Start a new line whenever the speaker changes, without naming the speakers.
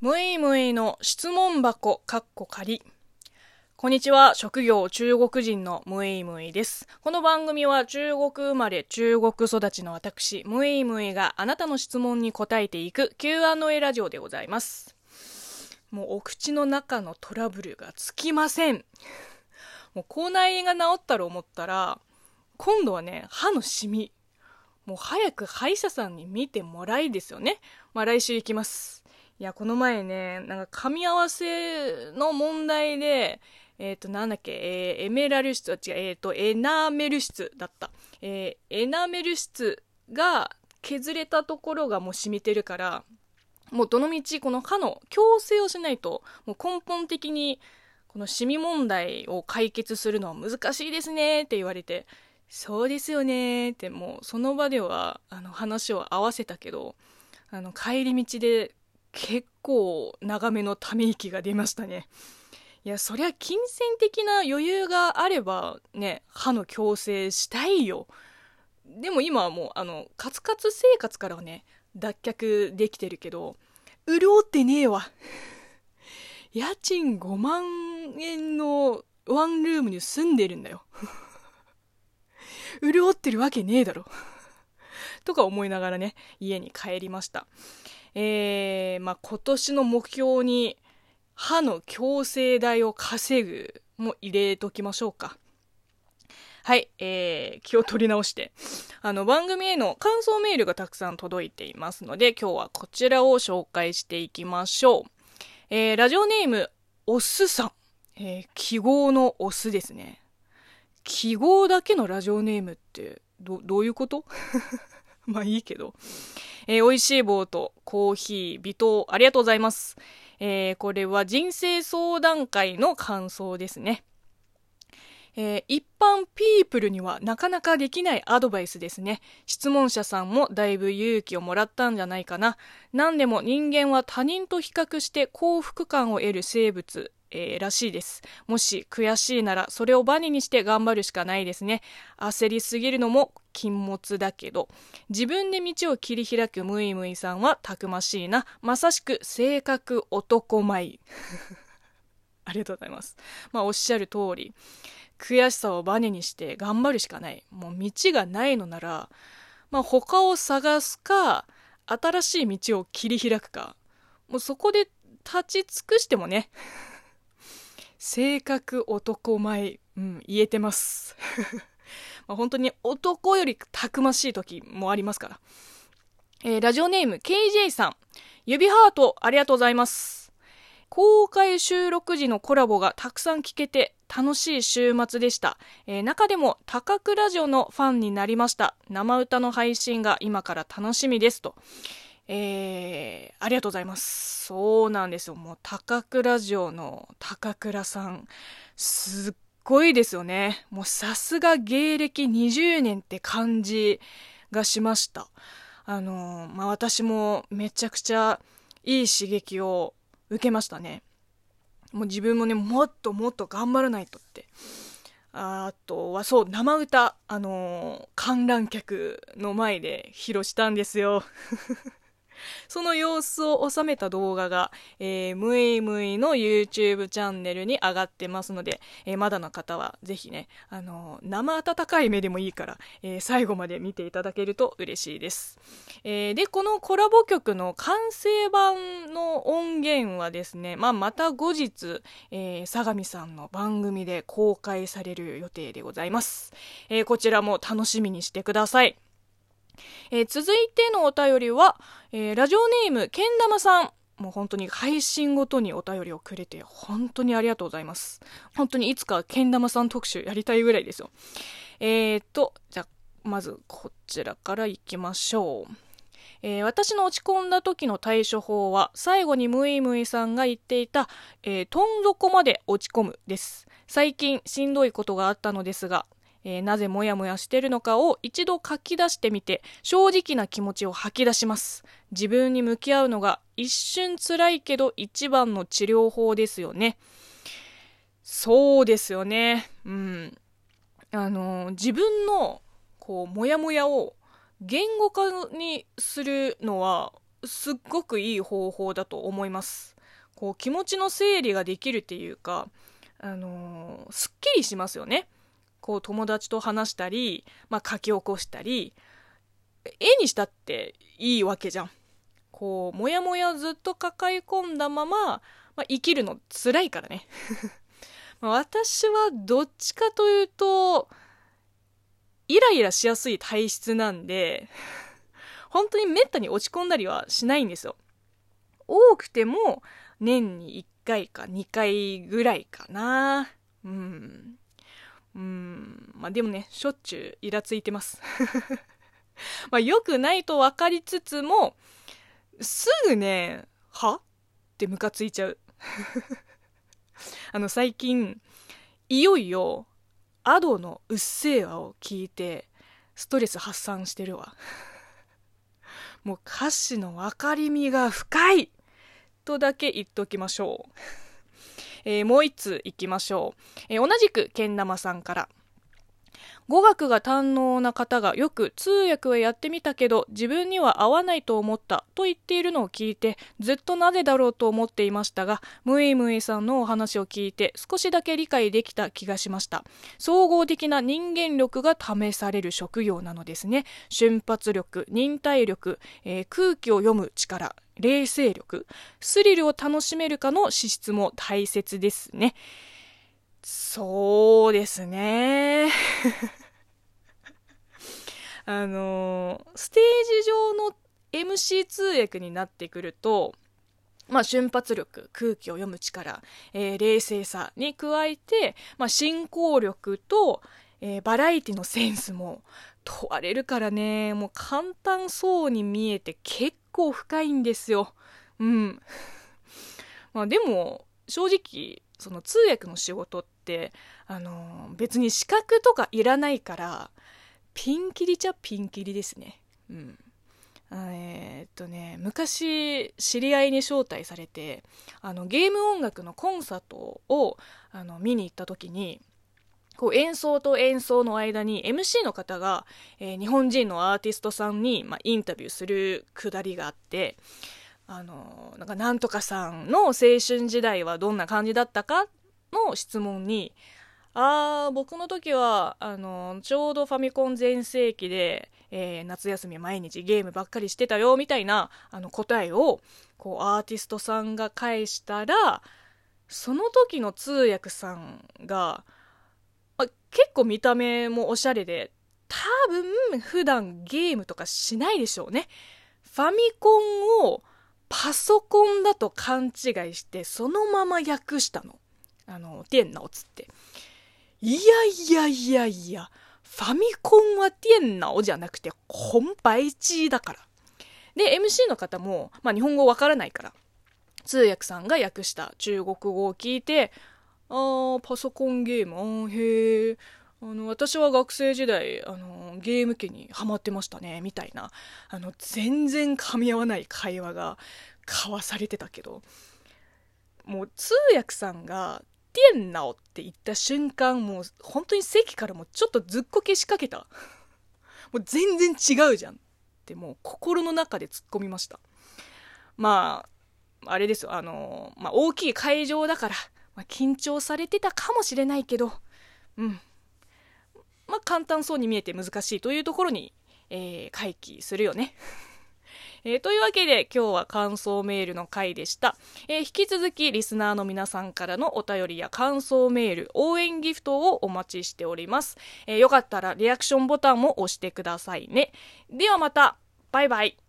むいむいの質問箱かっこ仮。こんにちは。職業中国人のむいむいです。この番組は中国生まれ中国育ちの私、むいむいがあなたの質問に答えていく Q&A ラジオでございます。もうお口の中のトラブルがつきません。もう口内炎が治ったら思ったら、今度はね、歯のシミ。もう早く歯医者さんに見てもらいですよね。まあ来週行きます。いや、この前ね、なんか噛み合わせの問題で、えっ、ー、と、なんだっけ、えー、エメラル質、違う、えっ、ー、と、エナメル質だった。えー、エナメル質が削れたところがもう染みてるから、もうどのみちこの歯の矯正をしないと、もう根本的にこのシミ問題を解決するのは難しいですねって言われて、そうですよねってもうその場ではあの話を合わせたけど、あの帰り道で結構長めのため息が出ましたね。いや、そりゃ金銭的な余裕があればね、歯の矯正したいよ。でも今はもう、あの、カツカツ生活からはね、脱却できてるけど、潤ってねえわ。家賃5万円のワンルームに住んでるんだよ。潤ってるわけねえだろ。とか思いながらね、家に帰りました。えー、まあ、今年の目標に歯の矯正代を稼ぐも入れときましょうか。はい、えー、気を取り直して、あの、番組への感想メールがたくさん届いていますので、今日はこちらを紹介していきましょう。えー、ラジオネーム、おすさん。えー、記号のオスですね。記号だけのラジオネームって、ど、どういうこと？まあいいけど。えー、美味しい棒とコーヒー、微糖、ありがとうございます。えー、これは人生相談会の感想ですね。えー、一般ピープルにはなかなかできないアドバイスですね。質問者さんもだいぶ勇気をもらったんじゃないかな。何でも人間は他人と比較して幸福感を得る生物えー、らしいです。もし悔しいならそれをバネにして頑張るしかないですね。焦りすぎるのも禁物だけど、自分で道を切り開くムイムイさんはたくましいな。まさしく性格男前。ありがとうございます。まあおっしゃる通り、悔しさをバネにして頑張るしかない。もう道がないのなら、まあ他を探すか、新しい道を切り開くか。もうそこで立ち尽くしてもね。性格男前、うん、言えてます。まあ本当に男よりたくましい時もありますから。えー、ラジオネーム KJ さん。指ハートありがとうございます。公開収録時のコラボがたくさん聞けて楽しい週末でした。えー、中でも高倉ラジオのファンになりました。生歌の配信が今から楽しみですと。えー、ありがとうございます。そうなんですよ。もう、高倉城の高倉さん、すっごいですよね。もう、さすが芸歴20年って感じがしました。あのまあ、私もめちゃくちゃいい刺激を受けましたね。もう自分もね、もっともっと頑張らないとって。あとはそう、生歌、あの、観覧客の前で披露したんですよ。その様子を収めた動画が、えー、むいむいの YouTube チャンネルに上がってますので、えー、まだの方はぜひね、あのー、生温かい目でもいいから、えー、最後まで見ていただけると嬉しいです。えー、で、このコラボ曲の完成版の音源はですね、まあ、また後日、えー、相模さんの番組で公開される予定でございます。えー、こちらも楽しみにしてください。えー、続いてのお便りは、えー、ラジオネームけん玉さん。もう本当に配信ごとにお便りをくれて本当にありがとうございます。本当にいつかけん玉さん特集やりたいぐらいですよ。えーとじゃあまずこちらからいきましょう。えー、私の落ち込んだ時の対処法は最後にムイムイさんが言っていた、えー、どん底まで落ち込むです。最近しんどいことがあったのですがえー、なぜモヤモヤしてるのかを一度書き出してみて正直な気持ちを吐き出します。自分に向き合うのが一瞬辛いけど一番の治療法ですよね。そうですよね。うん。あの、自分のこうモヤモヤを言語化にするのはすっごくいい方法だと思います。こう気持ちの整理ができるっていうかあの、すっきりしますよね。こう友達と話したり、まあ、書き起こしたり絵にしたっていいわけじゃん。こうモヤモヤずっと抱え込んだまま、まあ、生きるの辛いからね。私はどっちかというとイライラしやすい体質なんで本当にめったに落ち込んだりはしないんですよ。多くても年に1回か2回ぐらいかな。うん。うん。まあでもねしょっちゅうイラついてます。まあ良くないと分かりつつもすぐねは？ってムカついちゃう。あの最近いよいよアドの「うっせぇわ」を聞いてストレス発散してるわ。もう歌詞の分かりみが深いとだけ言っておきましょう。えー、もう一通いきましょう。えー、同じくけん玉さんから。語学が堪能な方がよく通訳はやってみたけど自分には合わないと思ったと言っているのを聞いてずっとなぜだろうと思っていましたがムイムイさんのお話を聞いて少しだけ理解できた気がしました総合的な人間力が試される職業なのですね瞬発力忍耐力、えー、空気を読む力冷静力スリルを楽しめるかの資質も大切ですねそうですね。あのステージ上の MC 通訳になってくると、まあ、瞬発力、空気を読む力、えー、冷静さに加えて、まあ、進行力と、えー、バラエティのセンスも問われるからね、もう簡単そうに見えて結構深いんですよ。うん。まあでも、正直、その通訳の仕事って、あの別に資格とかいらないからピンキリちゃピンキリですねうんえー、っとね昔知り合いに招待されてあのゲーム音楽のコンサートをあの見に行った時にこう演奏と演奏の間に MC の方が、えー、日本人のアーティストさんに、まあ、インタビューするくだりがあってあのなんかなんとかさんの青春時代はどんな感じだったかの質問にあー僕の時はあのちょうどファミコン全盛期で、えー、夏休み毎日ゲームばっかりしてたよみたいなあの答えをこうアーティストさんが返したらその時の通訳さんが、結構見た目もおしゃれで多分普段ゲームとかしないでしょうね。ファミコンをパソコンだと勘違いしてそのまま訳したの。あの、電脑つって。いやいやいやいや、ファミコンは電脑じゃなくて本売地だから。で、MC の方も、まあ日本語わからないから、通訳さんが訳した中国語を聞いて、あー、パソコンゲーム、あーへー。あの、私は学生時代、あの、ゲーム機にハマってましたね、みたいな、あの、全然噛み合わない会話が交わされてたけど、もう通訳さんが、ティエンナオって言った瞬間、もう本当に席からもちょっとずっこけしかけた。もう全然違うじゃん。ってもう心の中で突っ込みました。まあ、あれですよ、あの、まあ大きい会場だから、まあ、緊張されてたかもしれないけど、うん。まあ簡単そうに見えて難しいというところに、えー、回帰するよね。えー、というわけで今日は感想メールの回でした、えー、引き続きリスナーの皆さんからのお便りや感想メール応援ギフトをお待ちしております、えー、よかったらリアクションボタンも押してくださいね。ではまた。バイバイ。